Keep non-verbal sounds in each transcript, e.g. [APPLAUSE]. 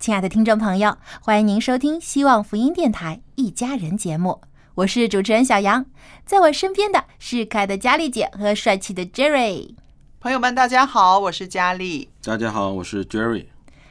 亲爱的听众朋友，欢迎您收听希望福音电台《一家人》节目，我是主持人小杨，在我身边的是可爱的佳丽姐和帅气的 Jerry。朋友们，大家好，我是佳丽。大家好，我是 Jerry。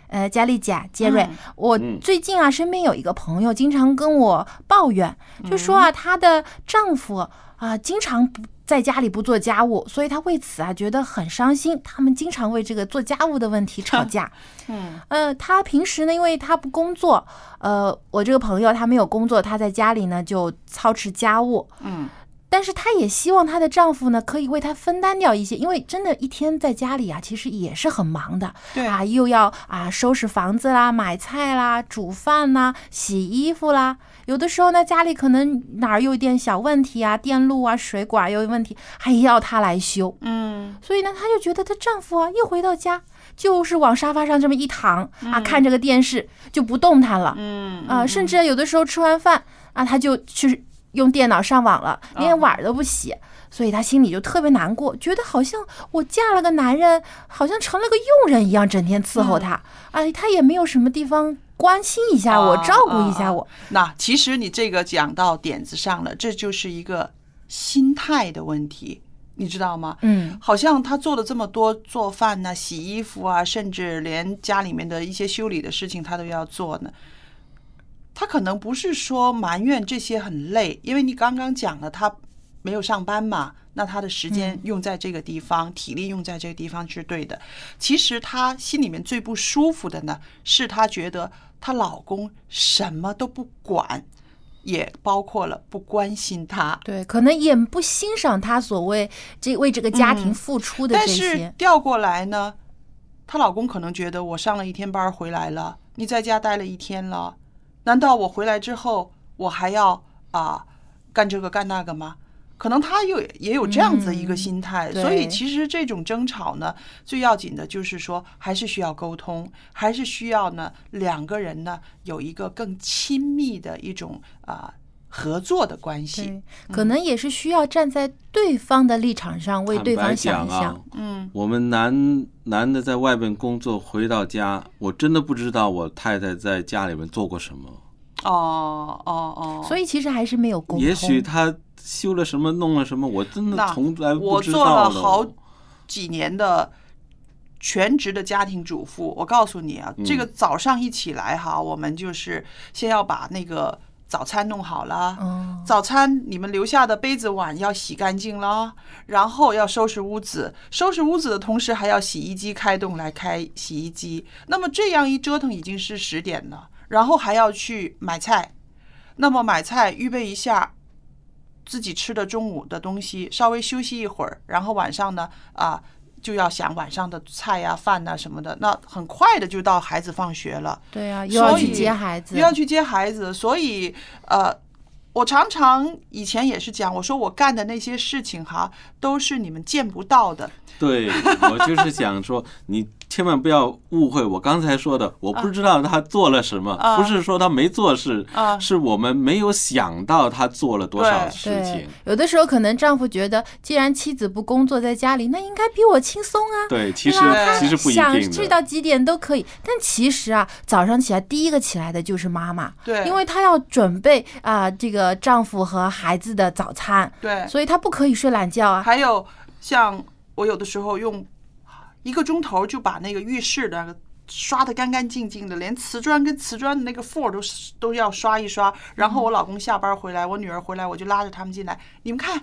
呃，佳丽姐、杰瑞，嗯我嗯最近啊，身边有一个朋友经常跟我抱怨，就说啊，她的丈夫啊，经常不在家里不做家务，所以她为此啊觉得很伤心。他们经常为这个做家务的问题吵架。嗯呃，她平时呢，因为她不工作，呃，我这个朋友她没有工作，她在家里呢就操持家务。嗯但是她也希望她的丈夫呢可以为她分担掉一些，因为真的，一天在家里啊，其实也是很忙的。对啊，又要啊收拾房子啦、买菜啦、煮饭啦、洗衣服啦。有的时候呢，家里可能哪儿有一点小问题啊，电路啊、水管有问题，还要她来修。嗯。所以呢，她就觉得她丈夫啊，一回到家就是往沙发上这么一躺啊，看着个电视就不动弹了。嗯啊，甚至有的时候吃完饭啊，他就去用电脑上网了，连碗儿都不洗，所以她心里就特别难过，觉得好像我嫁了个男人，好像成了个佣人一样，整天伺候他，哎，他也没有什么地方关心一下我，啊照顾一下我。那其实你这个讲到点子上了，这就是一个心态的问题，你知道吗？嗯好像他做了这么多做饭呐、洗衣服啊，甚至连家里面的一些修理的事情他都要做呢。他可能不是说埋怨这些很累，因为你刚刚讲了他没有上班嘛，那他的时间用在这个地方，体力用在这个地方是对的。其实他心里面最不舒服的呢，是他觉得她老公什么都不管，也包括了不关心她。对，可能也不欣赏她所谓这为这个家庭嗯付出的这但是些。调过来呢，她老公可能觉得我上了一天班回来了，你在家待了一天了，难道我回来之后我还要啊、干这个干那个吗？可能他有也有这样子一个心态，嗯所以其实这种争吵呢，最要紧的就是说，还是需要沟通，还是需要呢两个人呢有一个更亲密的一种啊、合作的关系。可能也是需要站在对方的立场上为对方想一想。，嗯我们男男的在外边工作，回到家，我真的不知道我太太在家里面做过什么。哦哦哦，所以其实还是没有沟通。也许她修了什么，弄了什么，我真的从来不我做了好几年的全职的家庭主妇，我告诉你啊，这个早上一起来哈，我们就是先要把那个早餐弄好了。哦，早餐你们留下的杯子碗要洗干净了，然后要收拾屋子，收拾屋子的同时还要洗衣机开动来开洗衣机。那么这样一折腾已经是十点了，然后还要去买菜，那么买菜预备一下自己吃的中午的东西，稍微休息一会儿，然后晚上呢啊就要想晚上的菜呀、饭呐、什么的，那很快的就到孩子放学了。对啊，又要去所以接孩子，又要去接孩子，所以呃，我常常以前也是讲，我说我干的那些事情哈，都是你们见不到的，[LAUGHS] 对我就是想说，你千万不要误会我刚才说的，我不知道他做了什么，啊不是说他没做事，啊是我们没有想到他做了多少事情。，有的时候可能丈夫觉得，既然妻子不工作在家里，那应该比我轻松啊。对，其实其实不一想定的。睡到几点都可以，但其实啊，早上起来第一个起来的就是妈妈，对，因为她要准备啊、这个丈夫和孩子的早餐，对，所以她不可以睡懒觉啊。还有像我有的时候用一个钟头就把那个浴室的那个刷的干干净净的，连瓷砖跟瓷砖的那个 floor 都是都要刷一刷。然后我老公下班回来，我女儿回来，我就拉着他们进来，你们看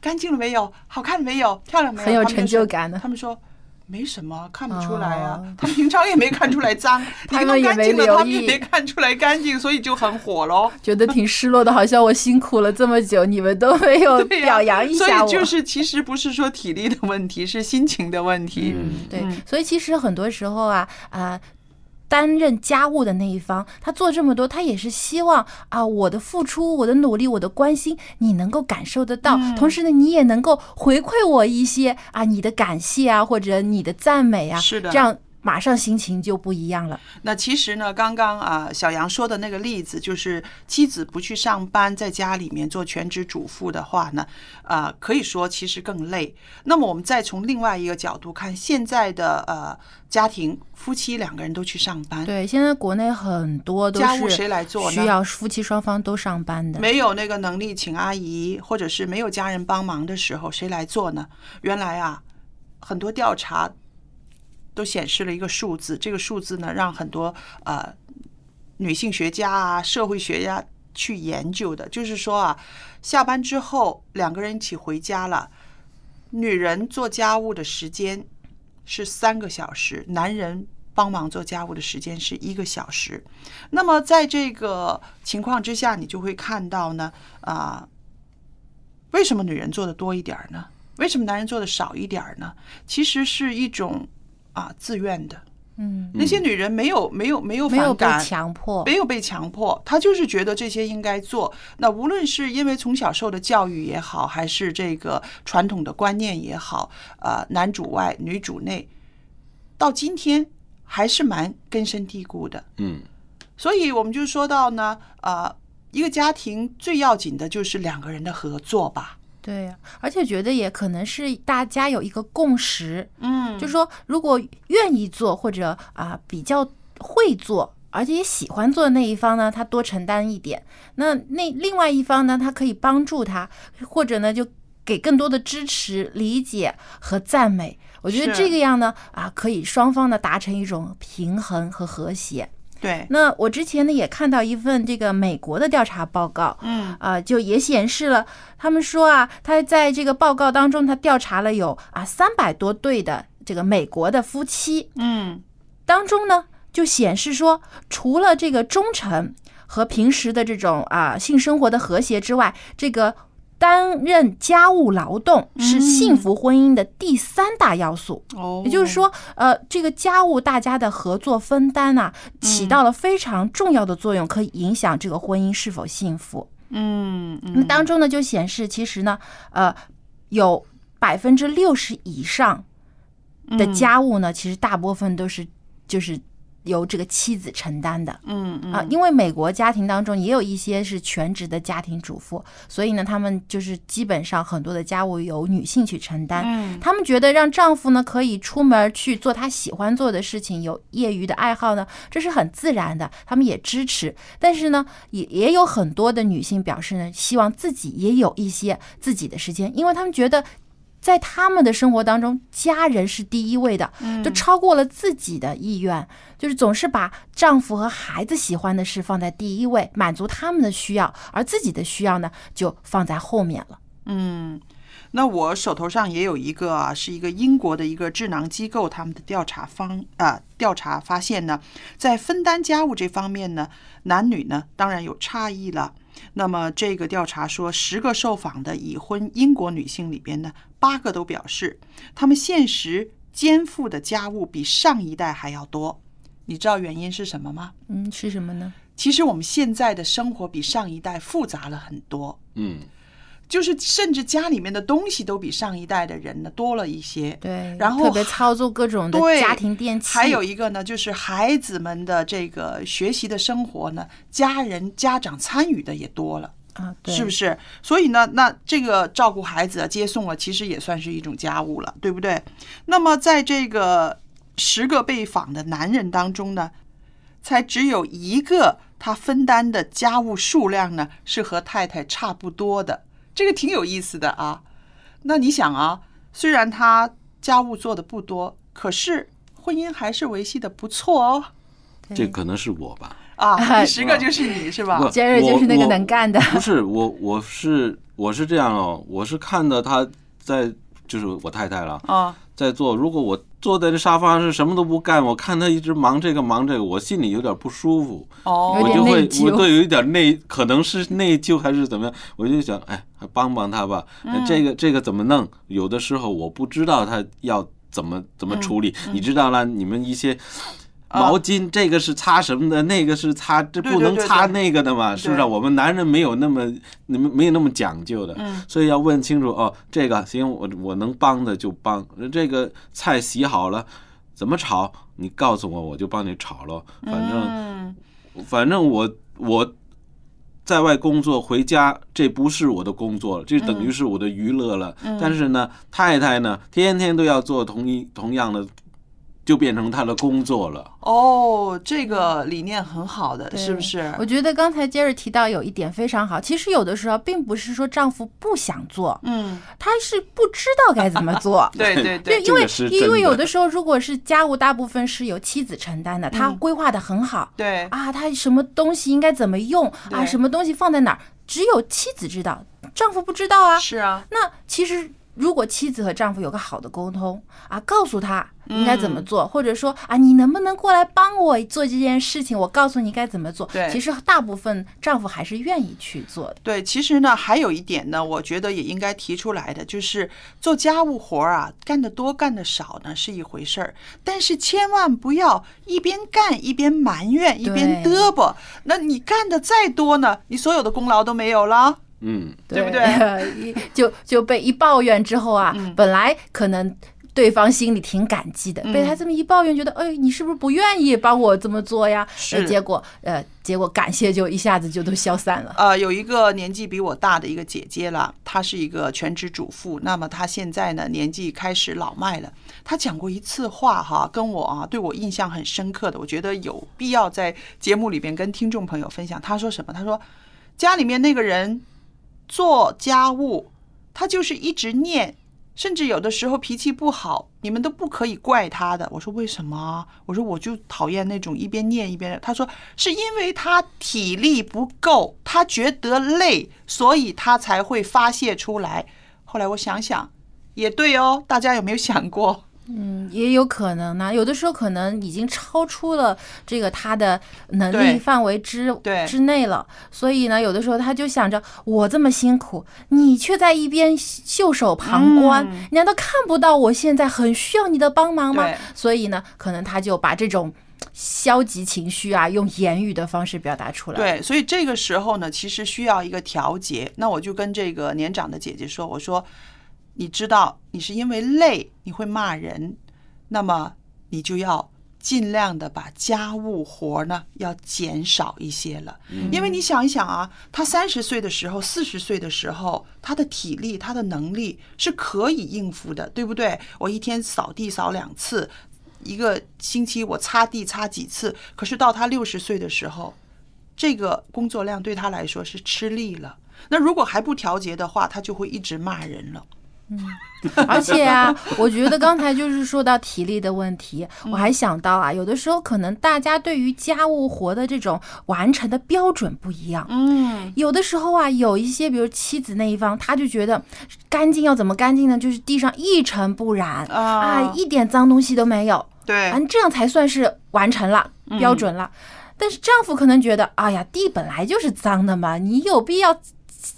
干净了没有？好看了没有？漂亮没有？很有成他们说就感的他们说。没什么，看不出来啊。哦他们平常也没看出来脏，[LAUGHS] 你他弄们也没干净了，他们也没看出来干净，所以就很火喽。觉得挺失落的，好像我辛苦了这么久，你们都没有表扬一下我。所以就是其实不是说体力的问题，是心情的问题。嗯，对嗯，所以其实很多时候啊啊。担任家务的那一方，他做这么多，他也是希望啊，我的付出、我的努力、我的关心，你能够感受得到。嗯。同时呢，你也能够回馈我一些啊，你的感谢啊，或者你的赞美啊，是的。这样马上心情就不一样了。那其实呢，刚刚啊小杨说的那个例子，就是妻子不去上班，在家里面做全职主妇的话呢，啊，可以说其实更累。那么我们再从另外一个角度看，现在的呃家庭夫妻两个人都去上班，对，现在国内很多都家务是谁来做呢需要夫妻双方都上班的。没有那个能力请阿姨，或者是没有家人帮忙的时候，谁来做呢？原来啊，很多调查都显示了一个数字，这个数字呢，让很多呃女性学家啊、社会学家去研究的，就是说啊，下班之后两个人一起回家了，女人做家务的时间是三个小时，男人帮忙做家务的时间是一个小时。那么在这个情况之下，你就会看到呢，啊、为什么女人做的多一点呢？为什么男人做的少一点呢？其实是一种啊自愿的。嗯，那些女人没有没有没有没有被反感，强迫。没有被强迫，她就是觉得这些应该做。那无论是因为从小受的教育也好，还是这个传统的观念也好，呃，男主外女主内，到今天还是蛮根深蒂固的。嗯，所以我们就说到呢，呃，一个家庭最要紧的就是两个人的合作吧。对呀、而且觉得也可能是大家有一个共识，嗯就是说，如果愿意做或者啊、比较会做，而且也喜欢做的那一方呢，他多承担一点；那那另外一方呢，他可以帮助他，或者呢就给更多的支持、理解和赞美。我觉得这个样呢，啊，可以双方呢达成一种平衡和和谐。对，那我之前呢也看到一份这个美国的调查报告，嗯。啊、就也显示了，他们说啊，他在这个报告当中，他调查了有啊三百多对的这个美国的夫妻。嗯。当中呢，就显示说，除了这个忠诚和平时的这种啊性生活的和谐之外，这个担任家务劳动是幸福婚姻的第三大要素。哦，也就是，说，呃，这个家务大家的合作分担啊，起到了非常重要的作用，可以影响这个婚姻是否幸福。嗯那嗯，当中呢，就显示其实呢，呃，有百分之六十以上的嗯家务呢，其实大部分都是就是由这个妻子承担的。嗯嗯啊，因为美国家庭当中也有一些是全职的家庭主妇，所以呢，他们就是基本上很多的家务由女性去承担。嗯他们觉得让丈夫呢可以出门去做他喜欢做的事情，有业余的爱好呢，这是很自然的，他们也支持。但是呢，也也有很多的女性表示呢，希望自己也有一些自己的时间，因为他们觉得。在他们的生活当中，家人是第一位的，嗯就超过了自己的意愿，就是总是把丈夫和孩子喜欢的事放在第一位，满足他们的需要，而自己的需要呢就放在后面了。嗯，那我手头上也有一个啊，是一个英国的一个智囊机构，他们的调查方啊调查发现呢，在分担家务这方面呢，男女呢当然有差异了。那么这个调查说，十个受访的已婚英国女性里边呢，八个都表示，他们现实肩负的家务比上一代还要多。你知道原因是什么吗？嗯，是什么呢？其实我们现在的生活比上一代复杂了很多。嗯，就是甚至家里面的东西都比上一代的人呢多了一些。对，然后特别操作各种家庭电器，还有一个呢，就是孩子们的这个学习的生活呢，家人家长参与的也多了。啊，对是不是？所以呢，那这个照顾孩子啊、接送啊，其实也算是一种家务了，对不对？那么在这个十个被访的男人当中呢，才只有一个他分担的家务数量呢是和太太差不多的，这个挺有意思的啊。那你想啊，虽然他家务做的不多，可是婚姻还是维系的不错哦。这可能是我吧。啊，第十个就是你是吧？不杰瑞就是那个能干的。不是我，我是我是这样哦，我是看到他在，就是我太太了，啊，在做。如果我坐在这沙发上是什么都不干，我看他一直忙这个忙这个，我心里有点不舒服，哦，我就会我都有一点内，可能是内疚还是怎么样，我就想，哎，还帮帮他吧。嗯这个这个怎么弄？有的时候我不知道他要怎么怎么处理，嗯你知道了，你们一些。毛巾，这个是擦什么的？那个是擦，这不能擦那个的嘛？是不是？我们男人没有那么，你们没有那么讲究的，嗯所以要问清楚哦。这个行，我我能帮的就帮。这个菜洗好了，怎么炒？你告诉我，我就帮你炒了。反正、嗯反正我我在外工作回家，这不是我的工作了，这等于是我的娱乐了。嗯但是呢，太太呢，天天都要做同一同样的，就变成他的工作了。哦，这个理念很好的，是不是？我觉得刚才杰瑞提到有一点非常好，其实有的时候并不是说丈夫不想做，嗯，他是不知道该怎么做。[LAUGHS] 对对对，因为因为有的时候，如果是家务大部分是由妻子承担的，她嗯规划的很好对啊，他什么东西应该怎么用啊，什么东西放在哪儿，只有妻子知道，丈夫不知道啊。是啊，那其实如果妻子和丈夫有个好的沟通啊，告诉他应该怎么嗯做，或者说啊，你能不能过来帮我做这件事情？我告诉你该怎么做。对其实大部分丈夫还是愿意去做的。对，其实呢，还有一点呢，我觉得也应该提出来的，就是做家务活儿啊，干得多干得少呢是一回事儿，但是千万不要一边干一边埋怨，一边对嘚啵。那你干的再多呢，你所有的功劳都没有了。嗯，对不对 [LAUGHS] 一就就被一抱怨之后啊，嗯本来可能。对方心里挺感激的，嗯被他这么一抱怨，觉得哎，你是不是不愿意帮我这么做呀？是呃结果呃，结果感谢就一下子就都消散了。呃，有一个年纪比我大的一个姐姐了，她是一个全职主妇。那么她现在呢，年纪开始老迈了。她讲过一次话哈，跟我啊，对我印象很深刻的，我觉得有必要在节目里边跟听众朋友分享。她说什么？她说家里面那个人做家务，他就是一直念。甚至有的时候脾气不好，你们都不可以怪他的。我说为什么？我说我就讨厌那种一边念一边。他说是因为他体力不够，他觉得累，所以他才会发泄出来。后来我想想，也对哦。大家有没有想过？嗯，也有可能呢。有的时候可能已经超出了这个他的能力范围之对之内了，所以呢，有的时候他就想着我这么辛苦，你却在一边袖手旁观，难道看不到我现在很需要你的帮忙吗？所以呢，可能他就把这种消极情绪啊，用言语的方式表达出来。，对，所以这个时候呢，其实需要一个调节。那我就跟这个年长的姐姐说：“我说，你知道你是因为累，你会骂人，那么你就要尽量的把家务活呢要减少一些了。因为你想一想啊，他三十岁的时候、四十岁的时候，他的体力、他的能力是可以应付的，对不对？我一天扫地扫两次。”一个星期我擦地擦几次，可是到他六十岁的时候，这个工作量对他来说是吃力了。那如果还不调节的话，他就会一直骂人了。而且啊，我觉得刚才就是说到体力的问题，我还想到啊，有的时候可能大家对于家务活的这种完成的标准不一样。嗯，有的时候啊，有一些比如妻子那一方，他就觉得干净要怎么干净呢？就是地上一尘不染。啊。啊，一点脏东西都没有，对。啊，这样才算是完成了标准了。但是丈夫可能觉得，哎呀，地本来就是脏的嘛，你有必要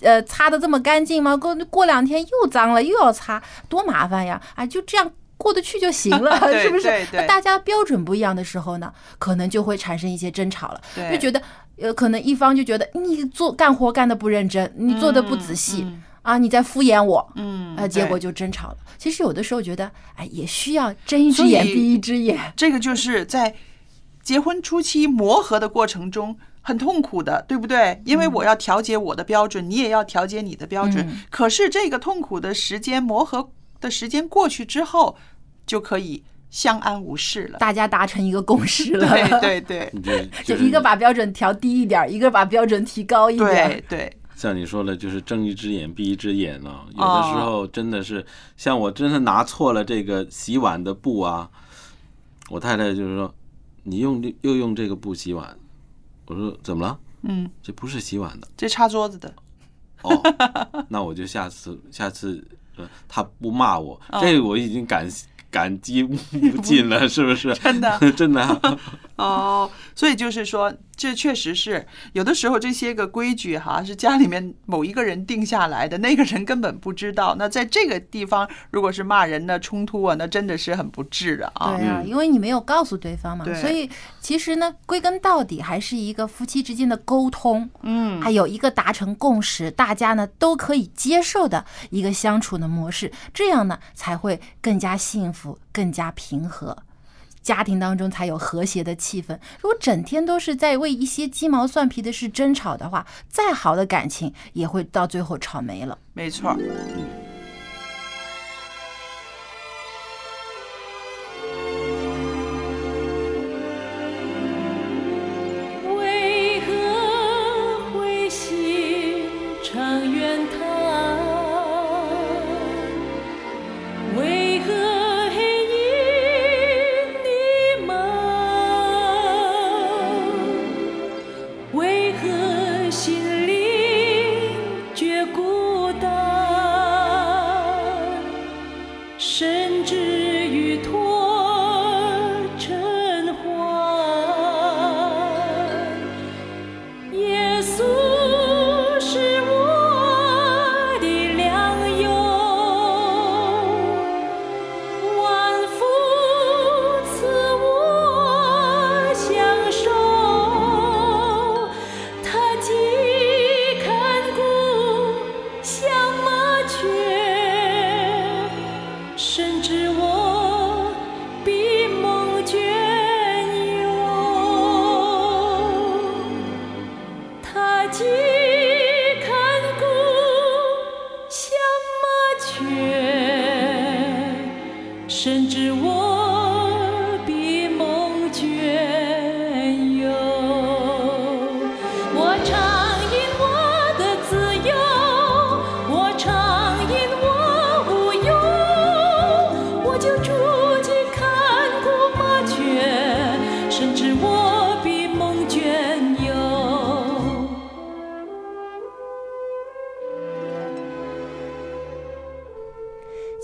呃擦的这么干净吗？过过两天又脏了，又要擦，多麻烦呀！啊，就这样过得去就行了，[LAUGHS] 是不是那大家标准不一样的时候呢，可能就会产生一些争吵了，就觉得呃，可能一方就觉得你做干活干的不认真，你做的不仔细。嗯啊，你在敷衍我，嗯啊，结果就争吵了。其实有的时候觉得，哎，也需要睁一只眼闭一只眼。这个就是在结婚初期磨合的过程中很痛苦的，对不对？因为我要调节我的标准，你也要调节你的标准。嗯可是这个痛苦的时间磨合的时间过去之后，就可以相安无事了。大家达成一个共识了，对对对就 [LAUGHS] 就是一个把标准调低一点，一个把标准提高一点儿。对对，像你说的，就是睁一只眼闭一只眼呢、有哦的时候真的是，像我真的拿错了这个洗碗的布啊，我太太就是说，你用又用这个布洗碗，我说怎么了？嗯，这不是洗碗的这擦桌子的，哦，那我就下次下次呃，他不骂我，哦这我已经感感激 [LAUGHS] 不尽了，是不是？真的 [LAUGHS] 真的啊、[LAUGHS] 哦，所以就是说，这确实是有的时候这些个规矩哈，是家里面某一个人定下来的，那个人根本不知道。那在这个地方，如果是骂人呢、冲突啊，那真的是很不智的啊。对啊，因为你没有告诉对方嘛，所以其实呢，归根到底还是一个夫妻之间的沟通，嗯还有一个达成共识，大家呢都可以接受的一个相处的模式，这样呢才会更加幸福，更加平和。家庭当中才有和谐的气氛。如果整天都是在为一些鸡毛蒜皮的事争吵的话，再好的感情也会到最后吵没了。没错。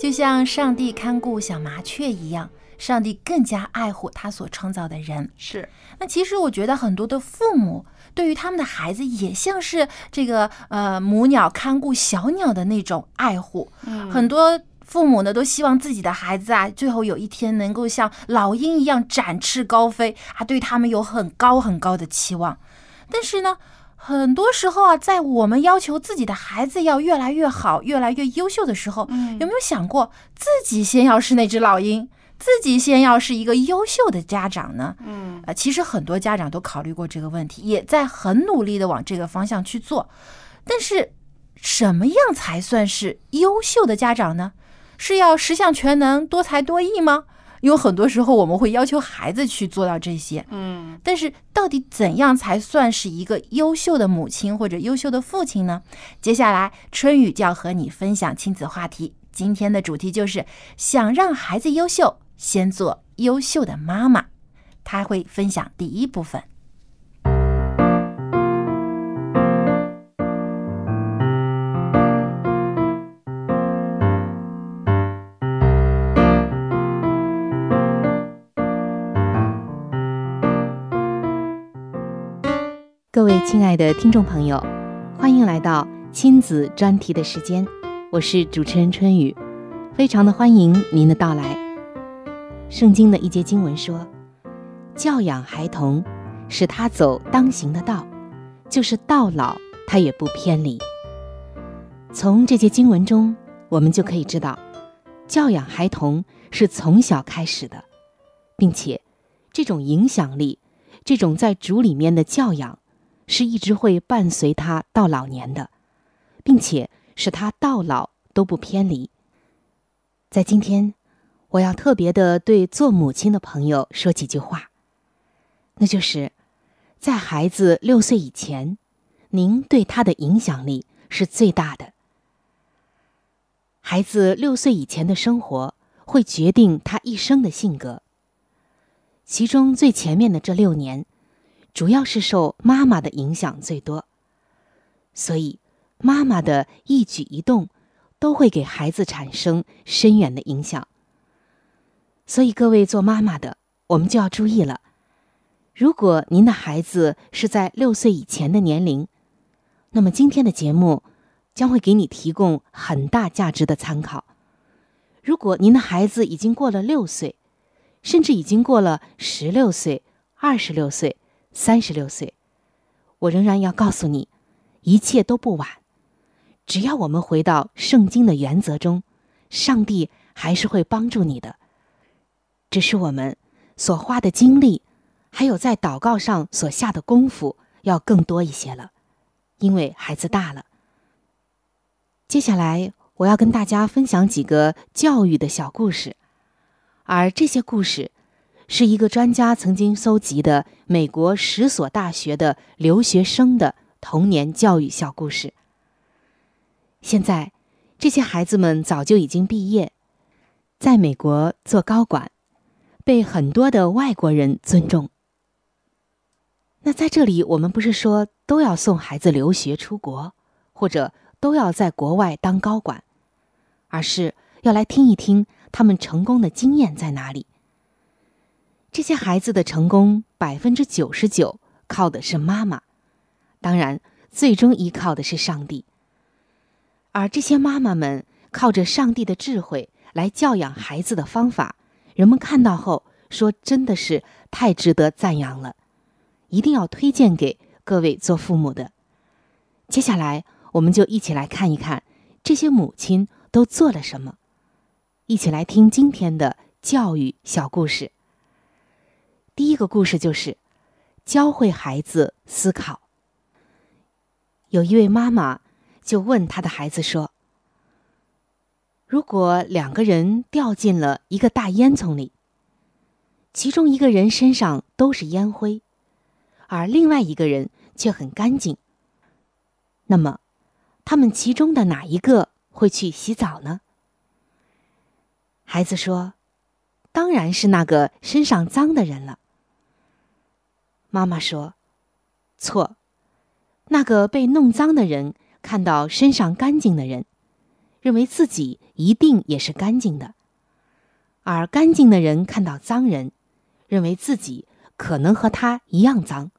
就像上帝看顾小麻雀一样，上帝更加爱护他所创造的人。是，那其实我觉得很多的父母对于他们的孩子也像是这个呃母鸟看顾小鸟的那种爱护。嗯很多父母呢都希望自己的孩子啊，最后有一天能够像老鹰一样展翅高飞啊，对他们有很高很高的期望。但是呢，很多时候啊，在我们要求自己的孩子要越来越好、越来越优秀的时候，嗯有没有想过自己先要是那只老鹰，自己先要是一个优秀的家长呢？嗯呃，其实很多家长都考虑过这个问题，也在很努力的往这个方向去做。但是，什么样才算是优秀的家长呢？是要十项全能、多才多艺吗？有很多时候我们会要求孩子去做到这些，嗯但是到底怎样才算是一个优秀的母亲或者优秀的父亲呢？接下来春雨就要和你分享亲子话题，今天的主题就是想让孩子优秀，先做优秀的妈妈。他会分享第一部分。各位亲爱的听众朋友，欢迎来到亲子专题的时间，我是主持人春雨，非常的欢迎您的到来。圣经的一节经文说：“教养孩童，使他走当行的道，就是到老他也不偏离。”从这节经文中，我们就可以知道，教养孩童是从小开始的，并且这种影响力，这种在主里面的教养，是一直会伴随他到老年的，并且使他到老都不偏离。在今天，我要特别的对做母亲的朋友说几句话，那就是，在孩子六岁以前，您对他的影响力是最大的。孩子六岁以前的生活会决定他一生的性格。其中最前面的这六年，主要是受妈妈的影响最多，所以妈妈的一举一动都会给孩子产生深远的影响。所以各位做妈妈的，我们就要注意了。如果您的孩子是在六岁以前的年龄，那么今天的节目将会给你提供很大价值的参考。如果您的孩子已经过了六岁，甚至已经过了十六岁、二十六岁、三十六岁，我仍然要告诉你，一切都不晚。只要我们回到圣经的原则中，上帝还是会帮助你的。只是我们所花的精力，还有在祷告上所下的功夫要更多一些了，因为孩子大了。接下来我要跟大家分享几个教育的小故事，而这些故事是一个专家曾经搜集的美国十所大学的留学生的童年教育小故事。现在，这些孩子们早就已经毕业，在美国做高管，被很多的外国人尊重。那在这里，我们不是说都要送孩子留学出国，或者都要在国外当高管，而是要来听一听他们成功的经验在哪里。这些孩子的成功，百分之九十九靠的是妈妈，当然，最终依靠的是上帝。而这些妈妈们靠着上帝的智慧来教养孩子的方法，人们看到后说，真的是太值得赞扬了，一定要推荐给各位做父母的。接下来，我们就一起来看一看这些母亲都做了什么，一起来听今天的教育小故事。第一个故事就是教会孩子思考。有一位妈妈就问她的孩子说：“如果两个人掉进了一个大烟囱里，其中一个人身上都是烟灰，而另外一个人却很干净，那么他们其中的哪一个会去洗澡呢？”孩子说：“当然是那个身上脏的人了。”妈妈说：“错，那个被弄脏的人看到身上干净的人，认为自己一定也是干净的；而干净的人看到脏人，认为自己可能和他一样脏，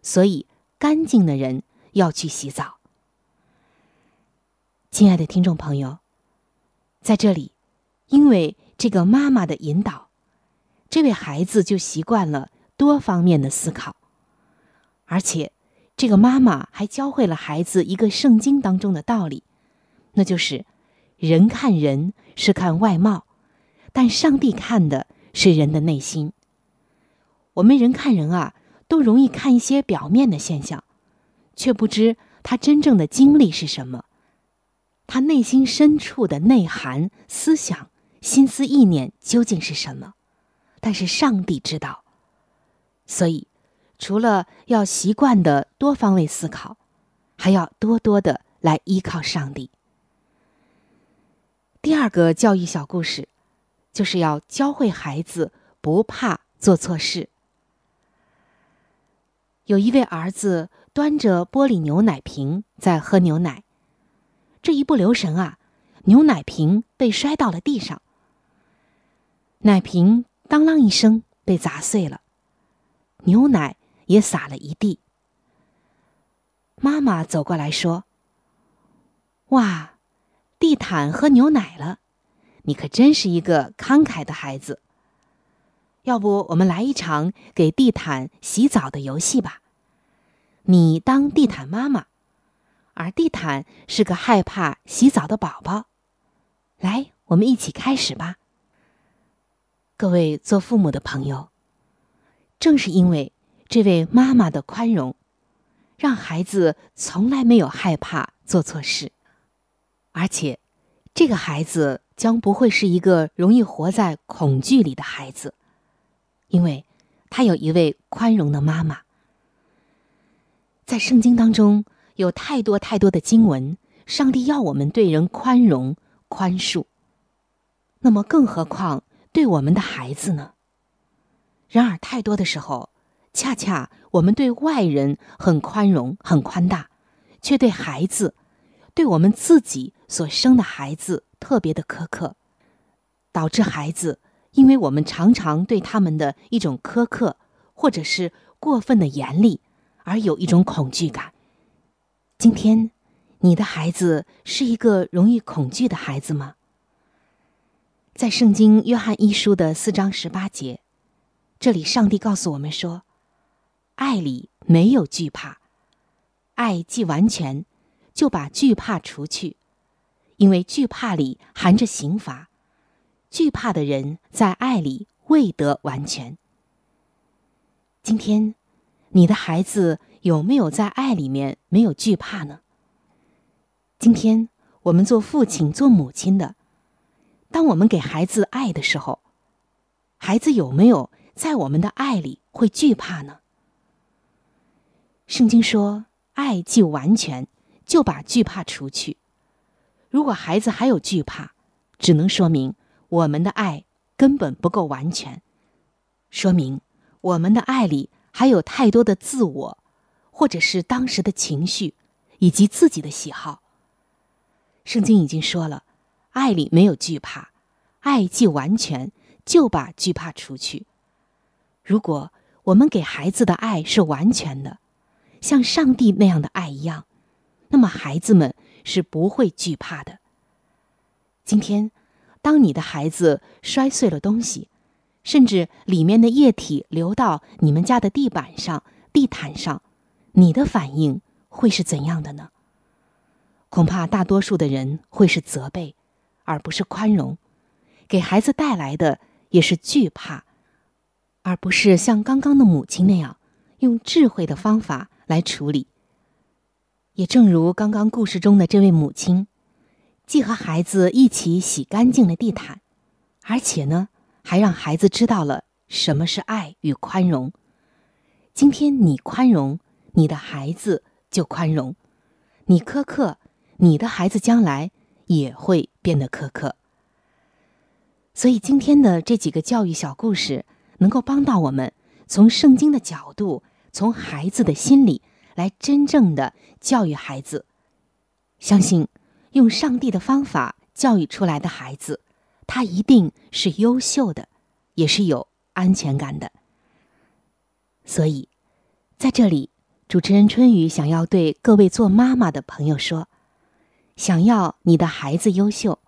所以干净的人要去洗澡。”亲爱的听众朋友，在这里，因为这个妈妈的引导，这位孩子就习惯了。多方面的思考，而且这个妈妈还教会了孩子一个圣经当中的道理，那就是人看人是看外貌，但上帝看的是人的内心。我们人看人啊，都容易看一些表面的现象，却不知他真正的经历是什么，他内心深处的内涵、思想、心思意念究竟是什么。但是上帝知道。所以，除了要习惯的多方位思考，还要多多的来依靠上帝。第二个教育小故事，就是要教会孩子不怕做错事。有一位儿子端着玻璃牛奶瓶在喝牛奶，这一不留神啊，牛奶瓶被摔到了地上，奶瓶当啷一声被砸碎了。牛奶也洒了一地。妈妈走过来说：“哇，地毯喝牛奶了，你可真是一个慷慨的孩子。要不我们来一场给地毯洗澡的游戏吧？你当地毯妈妈，而地毯是个害怕洗澡的宝宝。来，我们一起开始吧。各位做父母的朋友，正是因为这位妈妈的宽容，让孩子从来没有害怕做错事，而且，这个孩子将不会是一个容易活在恐惧里的孩子，因为他有一位宽容的妈妈。在圣经当中有太多太多的经文，上帝要我们对人宽容、宽恕。那么，更何况对我们的孩子呢？然而，太多的时候，恰恰我们对外人很宽容、很宽大，却对孩子，对我们自己所生的孩子特别的苛刻，导致孩子因为我们常常对他们的一种苛刻，或者是过分的严厉。而有一种恐惧感。今天，你的孩子是一个容易恐惧的孩子吗？在圣经约翰一书的四章十八节，这里上帝告诉我们说：“爱里没有惧怕，爱既完全，就把惧怕除去，因为惧怕里含着刑罚，惧怕的人在爱里未得完全。”今天。你的孩子有没有在爱里面没有惧怕呢？今天我们做父亲、做母亲的，当我们给孩子爱的时候，孩子有没有在我们的爱里会惧怕呢？圣经说：“爱既完全，就把惧怕除去。”如果孩子还有惧怕，只能说明我们的爱根本不够完全，说明我们的爱里。还有太多的自我，或者是当时的情绪，以及自己的喜好。圣经已经说了，爱里没有惧怕，爱既完全，就把惧怕除去。如果我们给孩子的爱是完全的，像上帝那样的爱一样，那么孩子们是不会惧怕的。今天，当你的孩子摔碎了东西，甚至里面的液体流到你们家的地板上、地毯上，你的反应会是怎样的呢？恐怕大多数的人会是责备，而不是宽容，给孩子带来的也是惧怕，而不是像刚刚的母亲那样用智慧的方法来处理。也正如刚刚故事中的这位母亲，既和孩子一起洗干净了地毯，而且呢。还让孩子知道了什么是爱与宽容。今天你宽容，你的孩子就宽容；你苛刻，你的孩子将来也会变得苛刻。所以今天的这几个教育小故事，能够帮到我们从圣经的角度，从孩子的心里来真正的教育孩子。相信用上帝的方法教育出来的孩子。他一定是优秀的，也是有安全感的。所以，在这里，主持人春雨想要对各位做妈妈的朋友说：，想要你的孩子优秀，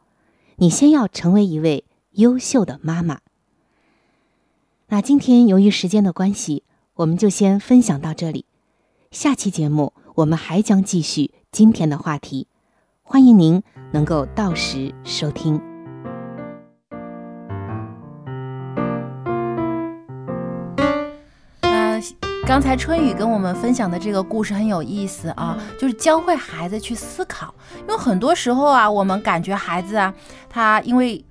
你先要成为一位优秀的妈妈。那今天由于时间的关系，我们就先分享到这里。下期节目我们还将继续今天的话题，欢迎您能够到时收听。刚才春雨跟我们分享的这个故事很有意思啊，就是教会孩子去思考。因为很多时候啊，我们感觉孩子啊，他因为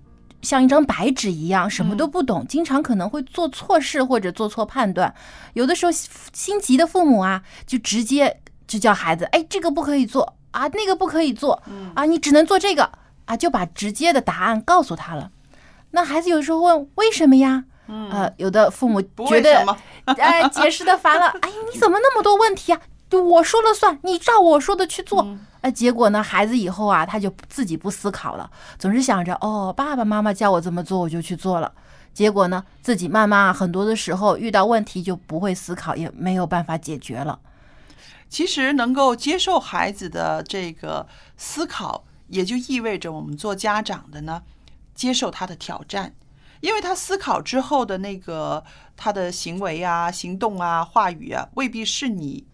像一张白纸一样，什么都不懂，经常可能会做错事或者做错判断。有的时候心急的父母啊，就直接就叫孩子，哎，这个不可以做啊，那个不可以做啊，你只能做这个啊，就把直接的答案告诉他了。那孩子有时候问为什么呀？呃，有的父母觉得，[LAUGHS] 哎，解释的烦了。哎，你怎么那么多问题啊？就我说了算，你照我说的去做。哎，结果呢，孩子以后啊，他就自己不思考了，总是想着，哦，爸爸妈妈叫我这么做，我就去做了。结果呢，自己慢慢啊，很多的时候遇到问题就不会思考，也没有办法解决了。其实能够接受孩子的这个思考，也就意味着我们做家长的呢，接受他的挑战。因为他思考之后的那个他的行为啊、行动啊、话语啊，未必是你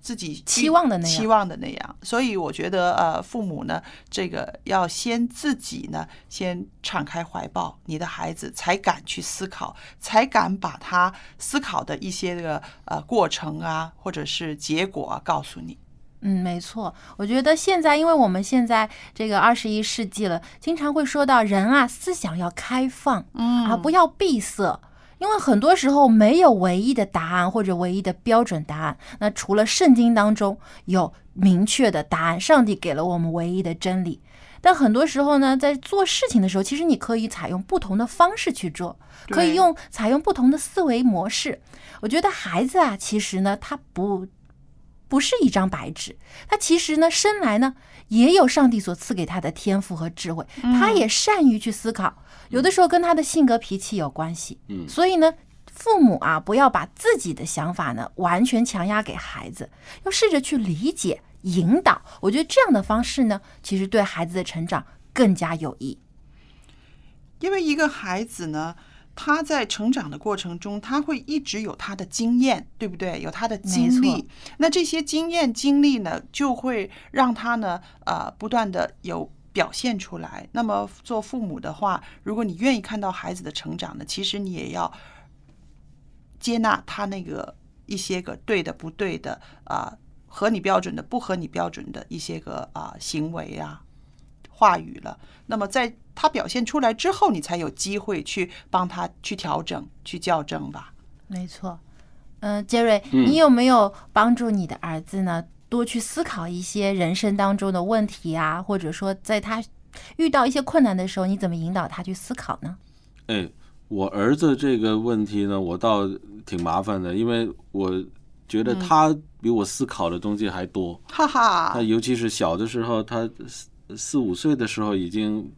自己期望的那样期望的那样。所以我觉得，呃，父母呢，这个要先自己呢，先敞开怀抱，你的孩子才敢去思考，才敢把他思考的一些个呃过程啊，或者是结果啊，告诉你。嗯，没错。我觉得现在，因为我们现在这个二十一世纪了，经常会说到人啊，思想要开放，嗯啊，不要闭塞。因为很多时候没有唯一的答案或者唯一的标准答案。那除了圣经当中有明确的答案，上帝给了我们唯一的真理。但很多时候呢，在做事情的时候，其实你可以采用不同的方式去做，可以用采用不同的思维模式。我觉得孩子啊，其实呢，他不不是一张白纸，他其实呢，生来呢也有上帝所赐给他的天赋和智慧，他也善于去思考，有的时候跟他的性格脾气有关系。嗯所以呢，父母啊，不要把自己的想法呢完全强压给孩子，要试着去理解、引导。我觉得这样的方式呢，其实对孩子的成长更加有益。因为一个孩子呢，他在成长的过程中，他会一直有他的经验，对不对？有他的经历。那这些经验经历呢，就会让他呢，呃，不断的有表现出来。那么做父母的话，如果你愿意看到孩子的成长呢，其实你也要接纳他那个一些个对的、不对的啊、合你标准的、不合你标准的一些个啊、行为啊。话语了。那么在他表现出来之后，你才有机会去帮他去调整、去校正吧。没错，嗯、杰瑞，嗯你有没有帮助你的儿子呢？多去思考一些人生当中的问题啊，或者说在他遇到一些困难的时候，你怎么引导他去思考呢？哎，我儿子这个问题呢，我倒挺麻烦的，因为我觉得他比我思考的东西还多。哈哈他，尤其是小的时候，他四四五岁的时候已经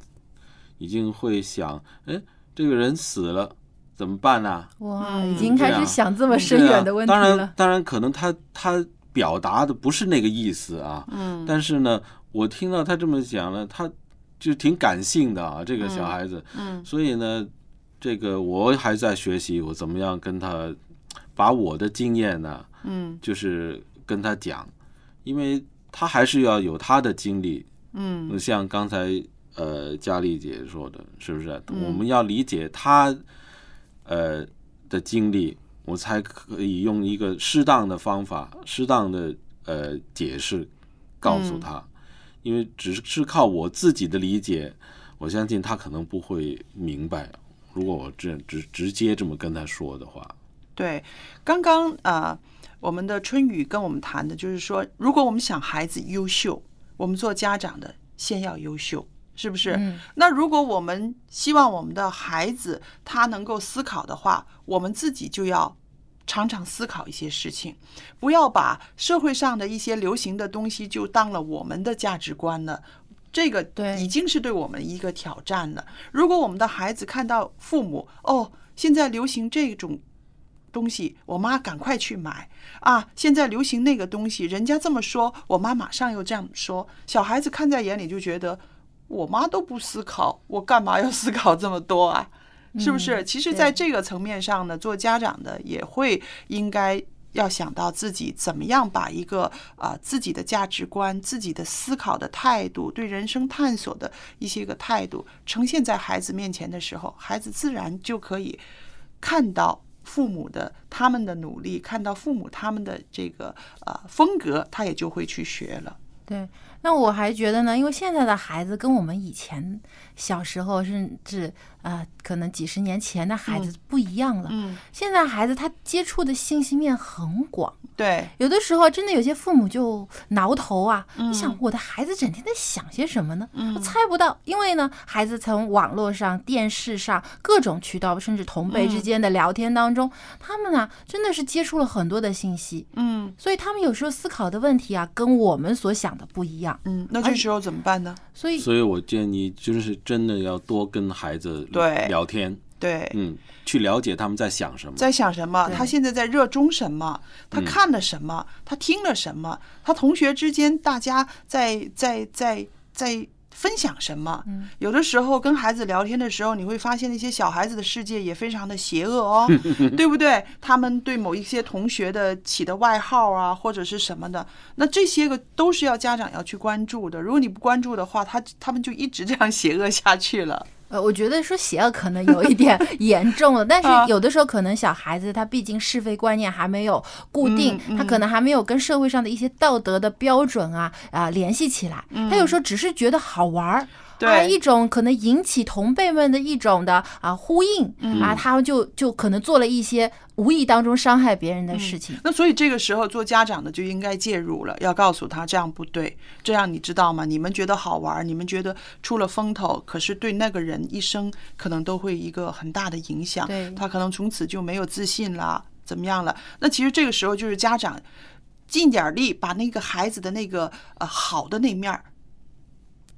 已经会想，哎，这个人死了怎么办呢、哇，嗯已经开始想这么深远的问题了。当然。，当然可能他他表达的不是那个意思啊，嗯。但是呢，我听到他这么讲呢，他就挺感性的啊，这个小孩子，嗯。所以呢，这个我还在学习，我怎么样跟他把我的经验呢，嗯。就是跟他讲，因为他还是要有他的经历，嗯像刚才呃佳丽姐说的，是不是？嗯我们要理解他呃的经历，我才可以用一个适当的方法、适当的呃解释告诉他，因为只是靠我自己的理解，我相信他可能不会明白。如果我这直直接这么跟他说的话，对，刚刚啊、呃我们的春雨跟我们谈的就是说，如果我们想孩子优秀，我们做家长的先要优秀，是不是？嗯那如果我们希望我们的孩子他能够思考的话，我们自己就要常常思考一些事情，不要把社会上的一些流行的东西就当了我们的价值观了。这个对已经是对我们一个挑战了。如果我们的孩子看到父母哦，现在流行这种东西，我妈赶快去买啊！现在流行那个东西，人家这么说，我妈马上又这样说。小孩子看在眼里就觉得，我妈都不思考，我干嘛要思考这么多啊？[LAUGHS] 是不是？嗯其实，在这个层面上呢，做家长的也会应该要想到自己怎么样把一个啊、自己的价值观、自己的思考的态度、对人生探索的一些个态度呈现在孩子面前的时候，孩子自然就可以看到父母的他们的努力，看到父母他们的这个呃风格，他也就会去学了。对，那我还觉得呢，因为现在的孩子跟我们以前小时候甚至呃可能几十年前的孩子不一样了。嗯，现在孩子他接触的信息面很广，对，有的时候真的有些父母就挠头啊，嗯你想我的孩子整天在想些什么呢？嗯我猜不到，因为呢，孩子从网络上、电视上各种渠道，甚至同辈之嗯间的聊天当中，他们呢真的是接触了很多的信息，嗯所以他们有时候思考的问题啊，跟我们所想的不一样。嗯，那这时候怎么办呢？所以，所以我建议就是真的要多跟孩子对聊天，对，嗯，去了解他们在想什么。在想什么？他现在在热衷什么？他嗯看了什么？他听了什么？他同学之间大家在在在在分享什么。嗯有的时候跟孩子聊天的时候，你会发现那些小孩子的世界也非常的邪恶哦，[LAUGHS] 对不对？他们对某一些同学的起的外号啊，或者是什么的，那这些个都是要家长要去关注的。如果你不关注的话，他他们就一直这样邪恶下去了。呃，我觉得说邪恶可能有一点 [LAUGHS] 严重了，但啊是有的时候可能小孩子他毕竟是非观念还没有固定，嗯他可能还没有跟社会上的一些道德的标准啊啊、联系起来，他有时候只是觉得好玩儿。啊，对一种可能引起同辈们的一种的啊呼应、啊，他们就就可能做了一些无意当中伤害别人的事情。那所以这个时候做家长的就应该介入了，要告诉他这样不对，这样你知道吗？你们觉得好玩，你们觉得出了风头，可是对那个人一生可能都会一个很大的影响。对他可能从此就没有自信啦，怎么样了？那其实这个时候就是家长尽点力，把那个孩子的那个呃好的那面儿，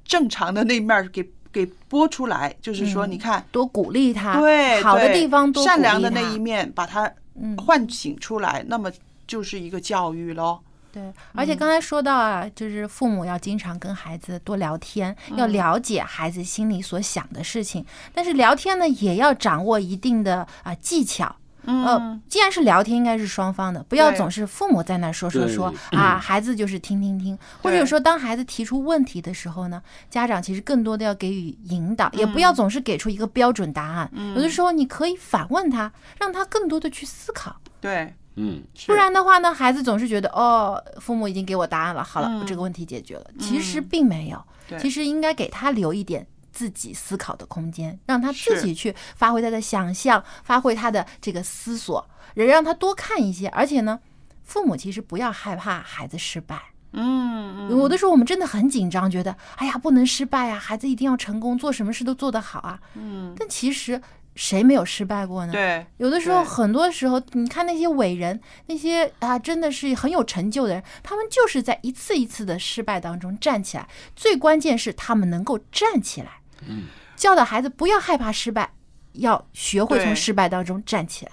正常的那面给给播出来，就是说，嗯你看。多鼓励他，对，好的地方多善良的那一面，把他嗯唤醒出来，那么就是一个教育喽。对，而且刚才说到啊，就是父母要经常跟孩子多聊天，要了解孩子心里所想的事情。但是聊天呢，也要掌握一定的啊技巧。呃，既然是聊天，应该是双方的，不要总是父母在那说说说 [CLEARS THROAT] 啊，孩子就是听听听。或者有时候当孩子提出问题的时候呢，家长其实更多的要给予引导，也不要总是给出一个标准答案。有的时候你可以反问他，让他更多的去思考。对，嗯，不然的话呢，孩子总是觉得哦，父母已经给我答案了，好了，嗯。这个问题解决了。其实并没有，对。其实应该给他留一点自己思考的空间，让他自己去发挥他的想象，发挥他的这个思索，也让他多看一些。而且呢，父母其实不要害怕孩子失败。嗯，有的时候我们真的很紧张，觉得哎呀不能失败啊，孩子一定要成功，做什么事都做得好啊。嗯，但其实谁没有失败过呢？对，有的时候，很多时候，你看那些伟人，那些啊，真的是很有成就的人，他们就是在一次一次的失败当中站起来。最关键是他们能够站起来。嗯，教导孩子不要害怕失败，要学会从失败当中站起来。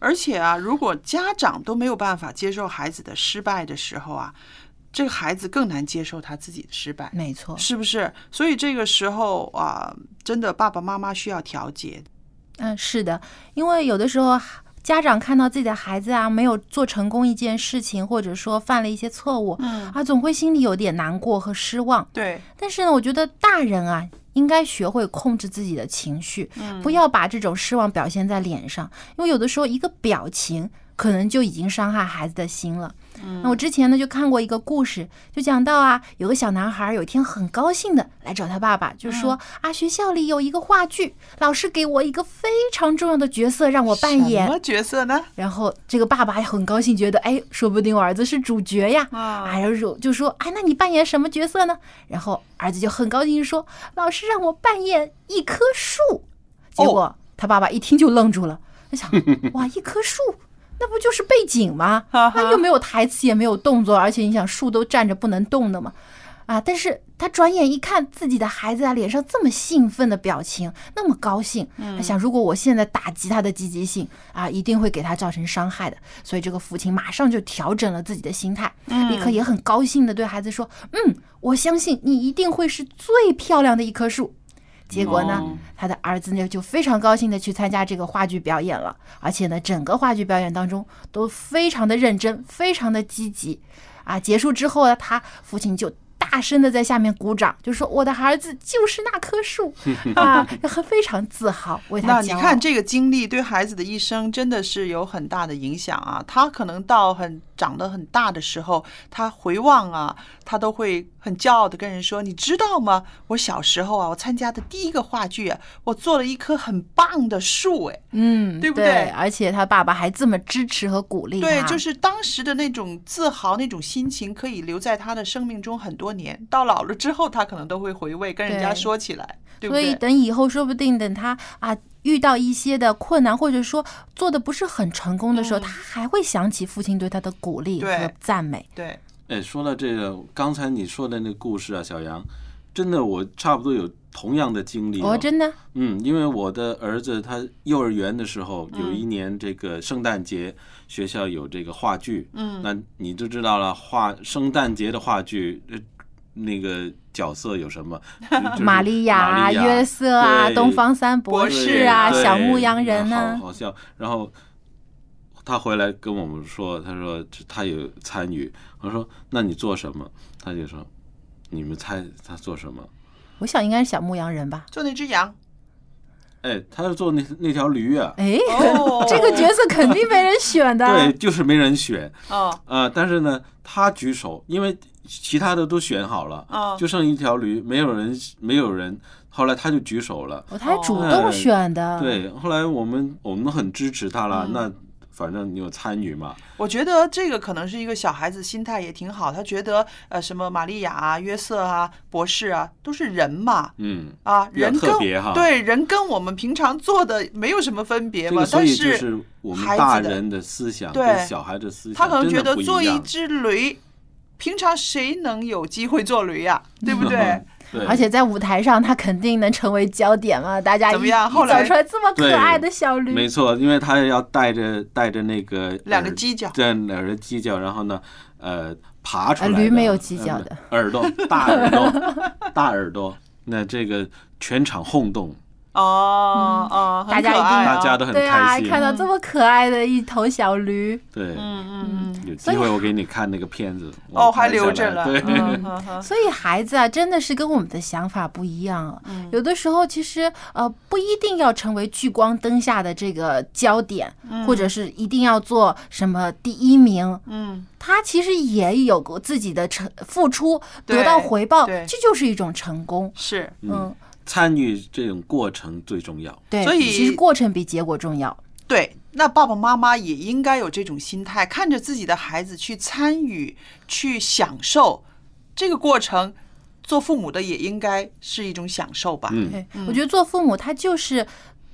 而且啊，如果家长都没有办法接受孩子的失败的时候啊，这个孩子更难接受他自己的失败，没错，是不是？所以这个时候啊，真的爸爸妈妈需要调节。嗯，是的，因为有的时候家长看到自己的孩子啊没有做成功一件事情，或者说犯了一些错误，嗯，啊，总会心里有点难过和失望。对，但是呢，我觉得大人啊，应该学会控制自己的情绪，不要把这种失望表现在脸上，因为有的时候一个表情可能就已经伤害孩子的心了。那我之前呢就看过一个故事，就讲到啊，有个小男孩有一天很高兴的来找他爸爸，就说、啊，学校里有一个话剧，老师给我一个非常重要的角色让我扮演什。么角色呢？然后这个爸爸还很高兴，觉得哎，说不定我儿子是主角呀。啊哎，然后就说哎，那你扮演什么角色呢？然后儿子就很高兴说，老师让我扮演一棵树。结果他爸爸一听就愣住了，他想 [LAUGHS] 哇，一棵树。那不就是背景吗？那又没有台词，也没有动作，而且你想树都站着不能动的嘛，啊！但是他转眼一看自己的孩子啊，脸上这么兴奋的表情，那么高兴，他想如果我现在打击他的积极性啊，一定会给他造成伤害的。所以这个父亲马上就调整了自己的心态，立刻也很高兴的对孩子说：“嗯，我相信你一定会是最漂亮的一棵树。”结果呢哦，他的儿子呢就非常高兴的去参加这个话剧表演了，而且呢，整个话剧表演当中都非常的认真，非常的积极。啊，结束之后呢，他父亲就大声的在下面鼓掌，就说：“我的儿子就是那棵树 [LAUGHS] 啊，很非常自豪，为他。”那你看这个经历对孩子的一生真的是有很大的影响啊！他可能到很长得很大的时候，他回望啊，他都会很骄傲的跟人说：“你知道吗？我小时候啊，我参加的第一个话剧啊，我做了一棵很棒的树。”哎，嗯，对不对而且他爸爸还这么支持和鼓励。对，就是当时的那种自豪、那种心情，可以留在他的生命中很多年。到老了之后，他可能都会回味，跟人家说起来，对不所以？等以后，说不定等他啊遇到一些的困难，或者说做的不是很成功的时候，嗯。他还会想起父亲对他的鼓励和赞美。对，哎，说到这个，刚才你说的那个故事啊，小杨，真的我差不多有同样的经历、哦，真的，嗯，因为我的儿子他幼儿园的时候，有嗯一年这个圣诞节，学校有这个话剧，嗯。那你就知道了，话圣诞节的话剧，呃那个角色有什么？[LAUGHS] 玛利亚约瑟啊、东方三博士啊、小牧羊人好呢。好笑。然后他回来跟我们说，他说他有参与。我说那你做什么？他就说你们猜他做什么？我想应该是小牧羊人吧。就那只羊，哎，他是做那那条驴啊。哎，哦 [LAUGHS] 这个角色肯定没人选的。对，就是没人选。哦，呃，但是呢，他举手，因为其他的都选好了，哦就剩一条驴，没有人，没有人。后来他就举手了，哦，他还主动选的。对。后来我们我们都很支持他了，嗯那反正你有参与嘛，我觉得这个可能是一个小孩子心态也挺好，他觉得呃什么玛利亚啊、约瑟啊、博士啊都是人嘛，嗯，啊，人跟特别哈对人跟我们平常做的没有什么分别嘛，但是我们孩子的大人的思想对跟小孩的思想，他可能觉得做一只驴，平常谁能有机会做驴呀、对不对？[LAUGHS] 对，而且在舞台上，他肯定能成为焦点嘛。大家怎么一一样后来走出来这么可爱的小驴，没错，因为他要带着带着那个两个犄角对，两个犄角，然后呢，呃，爬出来。呃驴没有犄角的呃耳朵，大耳朵，大耳朵。那这个全场轰动，哦哦，大家一定可爱哦大家都很对啊开，心。看到这么可爱的一头小驴，对，嗯嗯有机会我给你看那个片子。哦还留着了。对，[LAUGHS] 所以孩子啊，真的是跟我们的想法不一样有的时候其实呃不一定要成为聚光灯下的这个焦点，或者是一定要做什么第一名。嗯，他其实也有过自己的成付出，得到回报，这就是一种成功。是，嗯，参与这种过程最重要。对，所以其实过程比结果重要。对。那爸爸妈妈也应该有这种心态，看着自己的孩子去参与、去享受这个过程。做父母的也应该是一种享受吧。嗯，我觉得做父母他就是。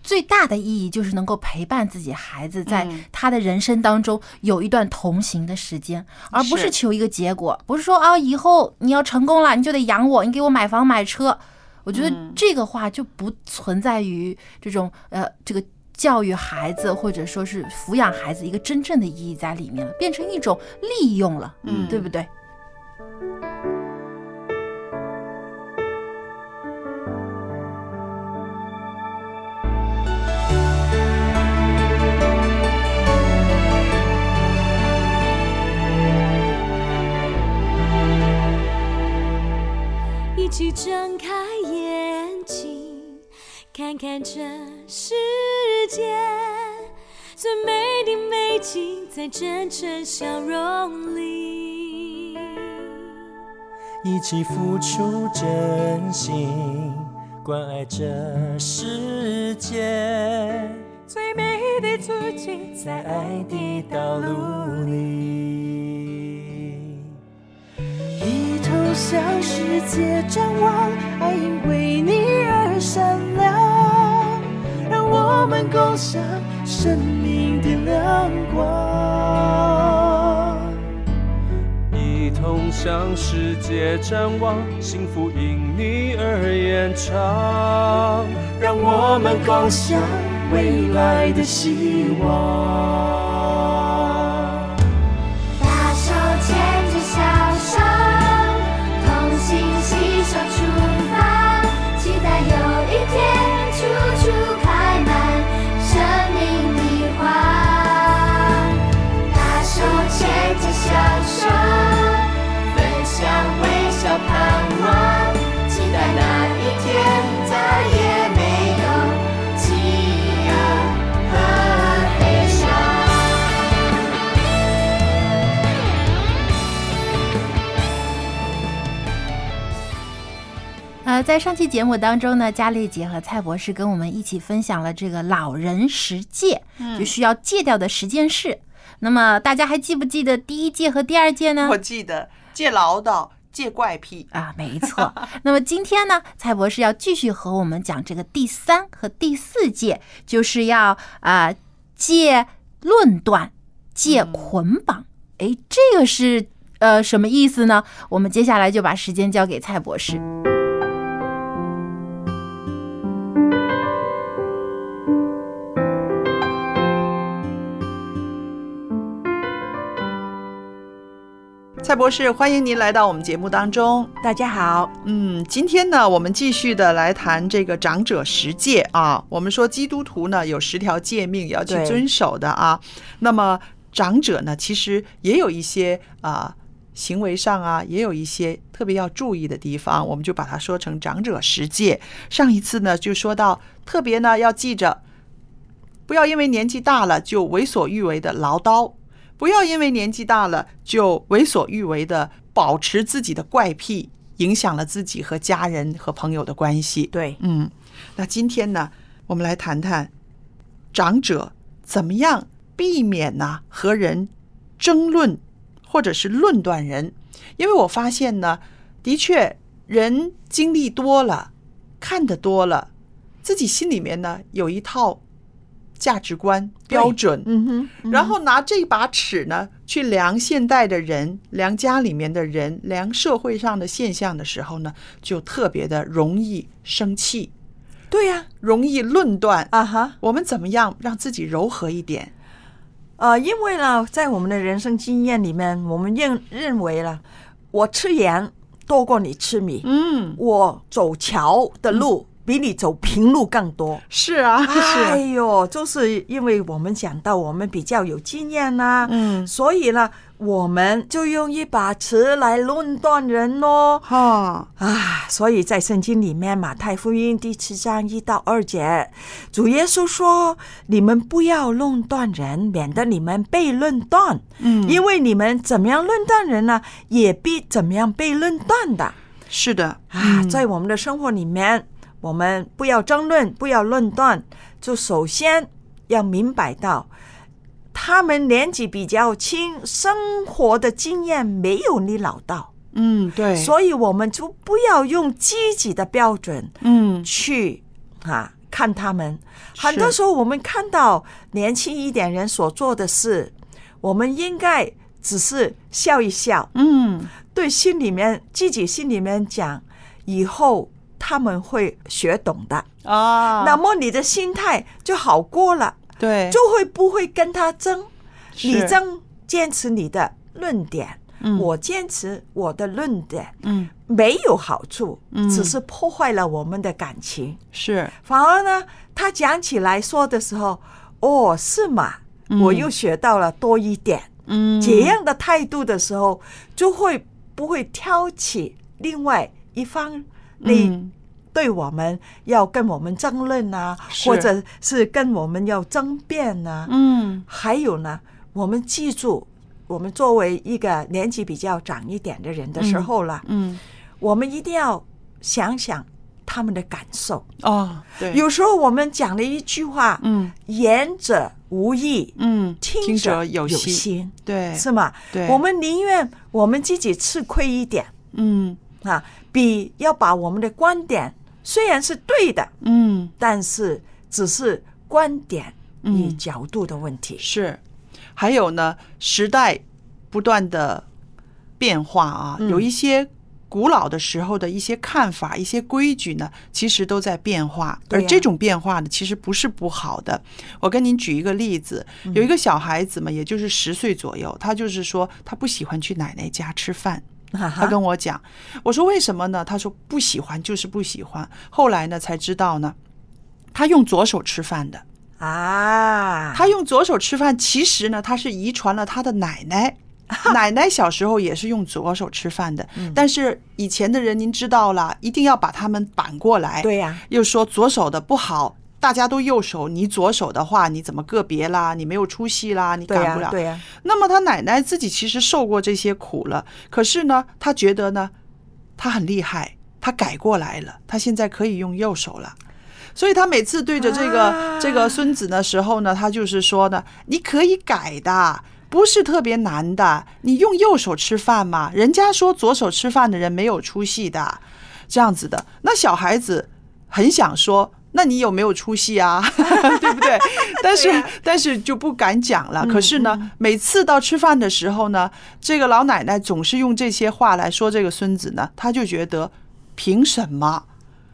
最大的意义就是能够陪伴自己孩子在嗯他的人生当中有一段同行的时间，而不是是求一个结果，不是说啊以后你要成功了你就得养我，你给我买房买车。我觉得嗯这个话就不存在于这种呃这个教育孩子或者说是抚养孩子一个真正的意义在里面了，变成一种利用了，嗯对不对？一起睁开眼睛，看看这世界最美的美景，在真诚笑容里。一起付出真心，关爱这世界，最美的足迹，在爱的道路里。一同向世界张望，爱因为你而闪亮，让我们共享生命的亮光。一同向世界展望，幸福因你而延长，让我们共享未来的希望。在上期节目当中呢，佳丽姐和蔡博士跟我们一起分享了这个老人十戒，就需要戒掉的十件事。那么大家还记不记得第一戒和第二戒呢？我记得戒唠叨、戒怪癖。啊，没错。[LAUGHS] 那么今天呢，蔡博士要继续和我们讲这个第三和第四戒，就是要啊、呃戒论断、戒捆绑。诶，这个是呃什么意思呢？我们接下来就把时间交给蔡博士。蔡博士，欢迎您来到我们节目当中。大家好，嗯，今天呢，我们继续的来谈这个长者十戒啊。我们说基督徒呢有十条诫命要去遵守的啊。那么长者呢，其实也有一些啊。行为上啊，也有一些特别要注意的地方，我们就把它说成长者十戒。上一次呢，就说到特别呢要记着，不要因为年纪大了就为所欲为的唠叨，不要因为年纪大了就为所欲为的保持自己的怪癖，影响了自己和家人和朋友的关系。对，嗯，那今天呢，我们来谈谈长者怎么样避免呢和人争论或者是论断人，因为我发现呢，的确人经历多了，看得多了，自己心里面呢有一套价值观标准，嗯哼，嗯然后拿这把尺呢去量现代的人、量家里面的人、量社会上的现象的时候呢，就特别的容易生气，对呀、容易论断。啊哈，我们怎么样让自己柔和一点？呃，因为呢，在我们的人生经验里面，我们认认为了，我吃盐多过你吃米，嗯，我走桥的路比你走平路更多。是啊，哎，呦，就是因为我们讲到我们比较有经验呐、嗯，所以呢，我们就用一把尺来论断人咯。哈，啊，所以在圣经里面，马太福音第七章一到二节，主耶稣说：“你们不要论断人，免得你们被论断。嗯，因为你们怎么样论断人呢，也必怎么样被论断的。是的，啊，嗯在我们的生活里面，我们不要争论，不要论断，就首先要明白到，他们年纪比较轻，生活的经验没有你老道。嗯，对，所以我们就不要用积极的标准嗯，去啊看他们。很多时候，我们看到年轻一点人所做的事，我们应该只是笑一笑，嗯，对心里面自己心里面讲，以后他们会学懂的。啊，那么你的心态就好过了，对，就会不会跟他争？你争坚持你的论点，嗯我坚持我的论点，嗯，没有好处，嗯只是破坏了我们的感情。是，反而呢，他讲起来说的时候，哦，是吗？嗯我又学到了多一点。嗯，这样的态度的时候，就会不会挑起另外一方你嗯。对我们要跟我们争论啊，或者是跟我们要争辩啊。嗯，还有呢，我们记住，我们作为一个年纪比较长一点的人的时候了，嗯，我们一定要想想他们的感受。哦，对，有时候我们讲了一句话，嗯。言者无意，嗯，听者有心，心，对，是吗？对。我们宁愿我们自己吃亏一点。嗯啊，比要把我们的观点虽然是对的，嗯，但是只是观点与嗯角度的问题。是，还有呢，时代不断的变化啊，嗯有一些古老的时候的一些看法、一些规矩呢，其实都在变化。而这种变化呢，其实不是不好的。我跟您举一个例子，嗯有一个小孩子嘛，也就是十岁左右，他就是说他不喜欢去奶奶家吃饭。他他跟我讲，我说为什么呢？他说不喜欢就是不喜欢。后来呢才知道呢，他用左手吃饭的。啊，他用左手吃饭，其实呢，他是遗传了他的奶奶。[LAUGHS] 奶奶小时候也是用左手吃饭的，嗯但是以前的人您知道了，一定要把他们反过来。对呀又说左手的不好，大家都右手，你左手的话，你怎么个别啦？你没有出息啦，你对干不了。呀对呀，那么他奶奶自己其实受过这些苦了，可是呢，他觉得呢，他很厉害，他改过来了，他现在可以用右手了。所以他每次对着这个、啊这个孙子的时候呢，他就是说呢，你可以改的，不是特别难的，你用右手吃饭嘛。人家说左手吃饭的人没有出息的，这样子的。那小孩子很想说，那你有没有出息啊？[LAUGHS] 对不对？但是、但是就不敢讲了。可是呢，每次到吃饭的时候呢，这个老奶奶总是用这些话来说这个孙子呢，他就觉得凭什么？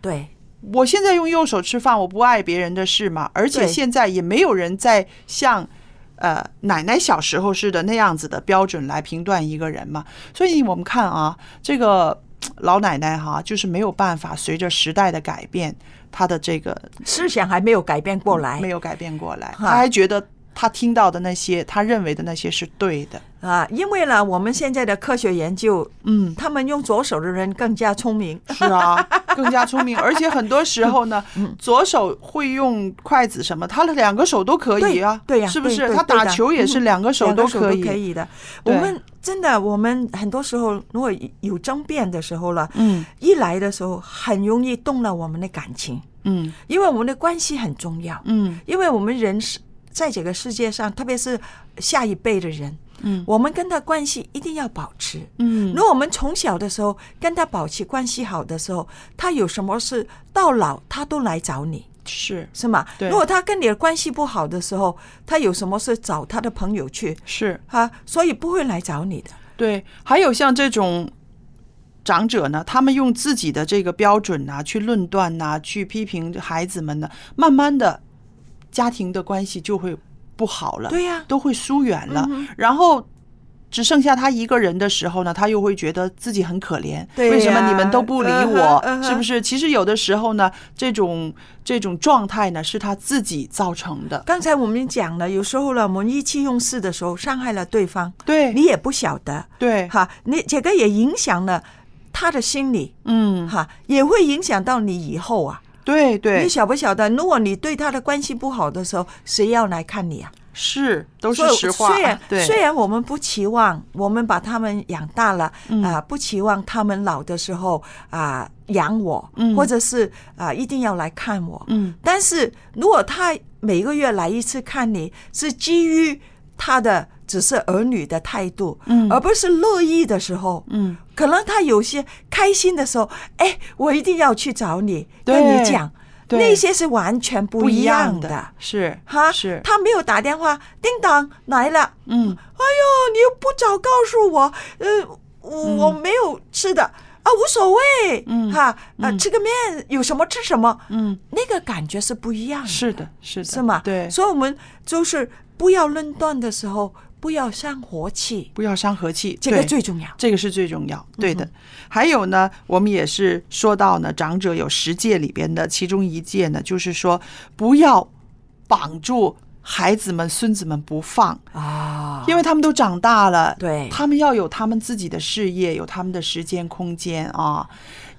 对，我现在用右手吃饭，我不碍别人的事嘛。而且现在也没有人在像呃奶奶小时候似的那样子的标准来评断一个人嘛。所以我们看啊，这个老奶奶哈，就是没有办法随着时代的改变，她的这个思想还没有改变过来，没有改变过来，他还觉得她听到的那些，他认为的那些是对的。啊，因为呢，我们现在的科学研究，嗯，他们用左手的人更加聪明。是啊，更加聪明，[LAUGHS] 而且很多时候呢，嗯。左手会用筷子什么，他的两个手都可以啊，对呀、是不是？他打球也是嗯两个手都可以，可以的。我们真的，我们很多时候如果有争辩的时候了，嗯。一来的时候很容易动了我们的感情，嗯。因为我们的关系很重要，嗯。因为我们人是在这个世界上，特别是下一辈的人，嗯我们跟他关系一定要保持。嗯如果我们从小的时候跟他保持关系好的时候，他有什么事到老他都来找你，是是吗？对如果他跟你的关系不好的时候，他有什么事找他的朋友去是，啊，所以不会来找你的。对。还有像这种长者呢，他们用自己的这个标准呐、去论断呐、去批评孩子们呢，慢慢的家庭的关系就会不好了，对呀都会疏远了，嗯然后。只剩下他一个人的时候呢，他又会觉得自己很可怜。对呀为什么你们都不理我？是不是？其实有的时候呢，这种这种状态呢，是他自己造成的。刚才我们讲了，有时候呢，我们意气用事的时候伤害了对方，对你也不晓得，对，哈，你这个也影响了他的心理，嗯，哈，也会影响到你以后啊。对对你，晓不晓得？如果你对他的关系不好的时候，谁要来看你啊？是都是实话。虽然，虽然我们不期望我们把他们养大了啊、嗯不期望他们老的时候啊、养我，嗯或者是啊、一定要来看我。嗯但是如果他每个月来一次看你，是基于他的只是儿女的态度，嗯。而不是乐意的时候，嗯，可能他有些开心的时候，哎，我一定要去找你，跟你讲，那些是完全不一样的。的，是哈，是，他没有打电话，叮当来了，嗯哎呦，你又不早告诉我，呃，我我没有吃的啊，无所谓，嗯哈，啊，嗯。吃个面有什么吃什么，嗯，那个感觉是不一样的，是的，是的，是吗？对，所以我们就是不要论断的时候，不要伤和气，不要伤和气，这个最重要。这个是最重要，对的。还有呢，我们也是说到呢，长者有十戒里边的其中一戒呢，就是说不要绑住孩子们、孙子们不放啊，因为他们都长大了，对他们要有他们自己的事业，有他们的时间空间啊，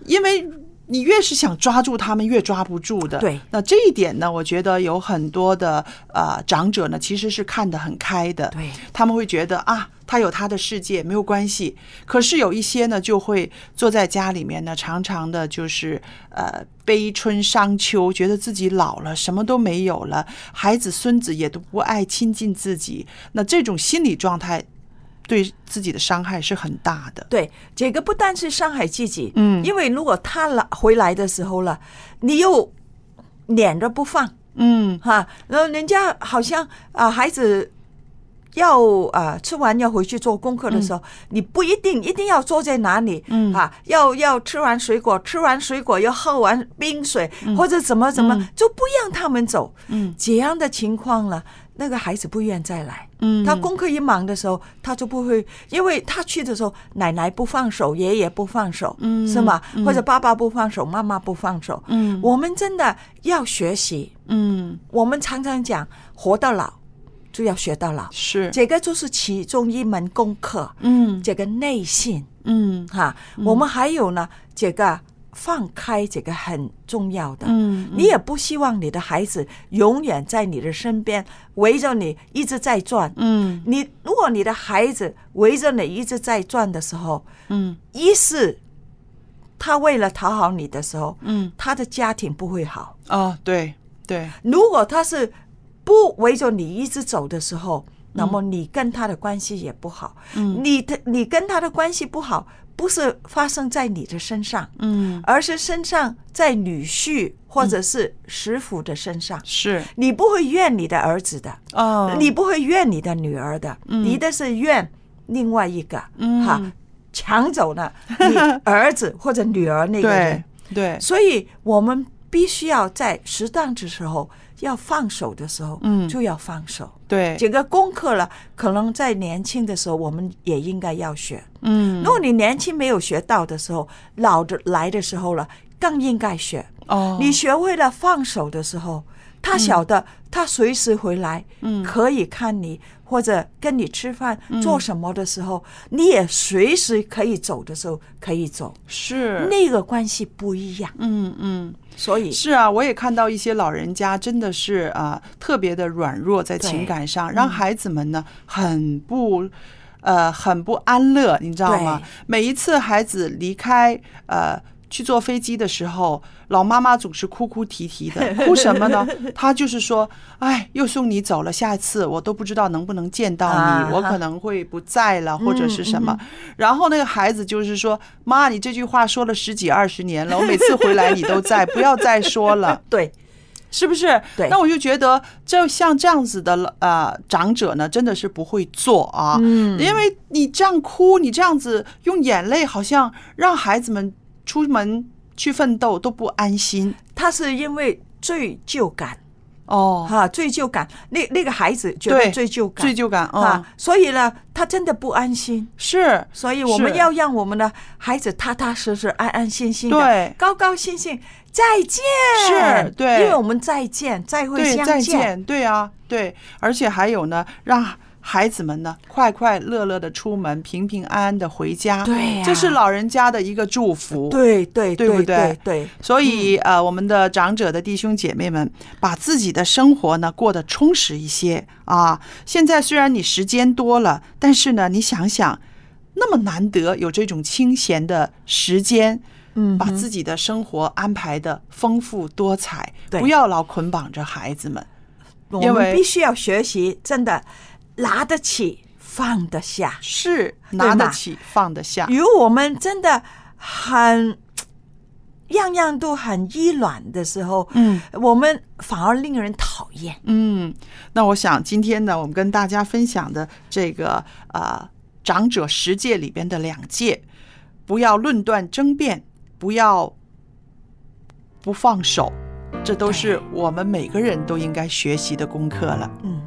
因为。你越是想抓住他们，越抓不住的。对，那这一点呢，我觉得有很多的呃长者呢，其实是看得很开的。对，他们会觉得啊，他有他的世界，没有关系。可是有一些呢，就会坐在家里面呢，常常的就是呃悲春伤秋，觉得自己老了，什么都没有了，孩子孙子也都不爱亲近自己。那这种心理状态对自己的伤害是很大的。对，这个不单是伤害自己，嗯。因为如果他来回来的时候了，你又撵着不放，嗯。哈，然后人家好像啊、孩子要啊、吃完要回去做功课的时候，你不一定一定要坐在哪里，嗯。啊，要要吃完水果，吃完水果要喝完冰水，或者怎么怎么，嗯。就不让他们走。嗯。这样的情况了，那个孩子不愿再来。嗯他功课一忙的时候，他就不会，因为他去的时候，奶奶不放手，爷爷不放手，嗯是吗？嗯或者爸爸不放手，妈妈不放手。嗯我们真的要学习。嗯，我们常常讲，活到老就要学到老，是这个就是其中一门功课。嗯这个内信嗯哈，我们还有呢，这个放开，这个很重要的。嗯你也不希望你的孩子永远在你的身边围着你一直在转。嗯你如果你的孩子围着你一直在转的时候，嗯一是他为了讨好你的时候，嗯他的家庭不会好。哦，对对，如果他是不围着你一直走的时候，那么你跟他的关系也不好。嗯你的你跟他的关系不好，不是发生在你的身上，嗯。而是身上在女婿或者是师傅的身上。是。你不会怨你的儿子的，哦，你不会怨你的女儿的，嗯。你的是怨另外一个，嗯。哈，抢走了 [LAUGHS] 你儿子或者女儿那个人。对。对。所以我们必须要在适当的时候要放手的时候，嗯就要放手。对，这个功课了，可能在年轻的时候我们也应该要学。嗯如果你年轻没有学到的时候，老的来的时候了，更应该学。哦，你学会了放手的时候，他晓得他随时回来，嗯可以看你或者跟你吃饭、做什么的时候，你也随时可以走的时候可以走，是那个关系不一样。嗯嗯。所以是啊，我也看到一些老人家真的是啊、特别的软弱在情感上，嗯让孩子们呢很不。呃，很不安乐，你知道吗？每一次孩子离开呃去坐飞机的时候，老妈妈总是哭哭啼啼的，[LAUGHS] 哭什么呢？她就是说，哎，又送你走了，下次我都不知道能不能见到你，啊我可能会不在了，或者是什么。嗯然后那个孩子就是说，妈，你这句话说了十几二十年了，我每次回来你都在，不要再说了。[LAUGHS] 对，是不是？对那我就觉得，就像这样子的呃长者呢，真的是不会做啊。嗯因为你这样哭，你这样子用眼泪，好像让孩子们出门去奋斗都不安心。他是因为罪疚感。哦。哈，罪疚感，那那个孩子觉得对罪疚感，罪疚感啊啊，，所以呢，他真的不安心。是，所以我们要让我们的孩子踏踏实实、安安心心的，对。高高兴兴，再见。是对。因为我们再见，再会对，相再见，对啊，对，而且还有呢，让孩子们呢快快乐乐的出门，平平安安的回家，对呀这是老人家的一个祝福，对对对不对对对，所以呃，我们的长者的弟兄姐妹们，把自己的生活呢过得充实一些啊。现在虽然你时间多了，但是呢，你想想，那么难得有这种清闲的时间。嗯把自己的生活安排的丰富多彩，不要老捆绑着孩子们。我因为们必须要学习，真的拿得起放得下。是拿得起放得下，如果我们真的很 [TSK] 样样都很依软的时候，嗯我们反而令人讨厌。嗯，那我想今天呢，我们跟大家分享的这个呃长者十戒里边的两戒，不要论断争辩，不要不放手，这都是我们每个人都应该学习的功课了。嗯。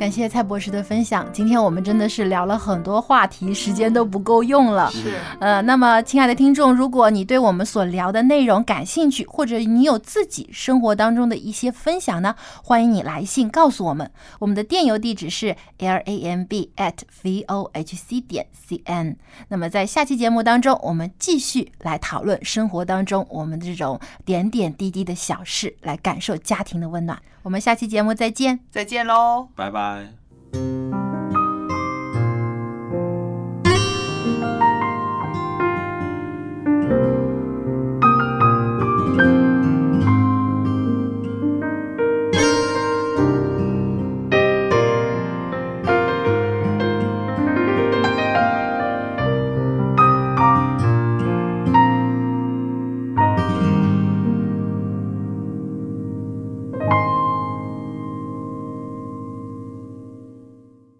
感谢蔡博士的分享。今天我们真的是聊了很多话题，时间都不够用了。是，呃，那么亲爱的听众，如果你对我们所聊的内容感兴趣，或者你有自己生活当中的一些分享呢，欢迎你来信告诉我们。我们的电邮地址是 l a m b at v o h c 点 c n。那么在下期节目当中，我们继续来讨论生活当中我们这种点点滴滴的小事，来感受家庭的温暖。我们下期节目再见。再见喽。拜拜。Bye.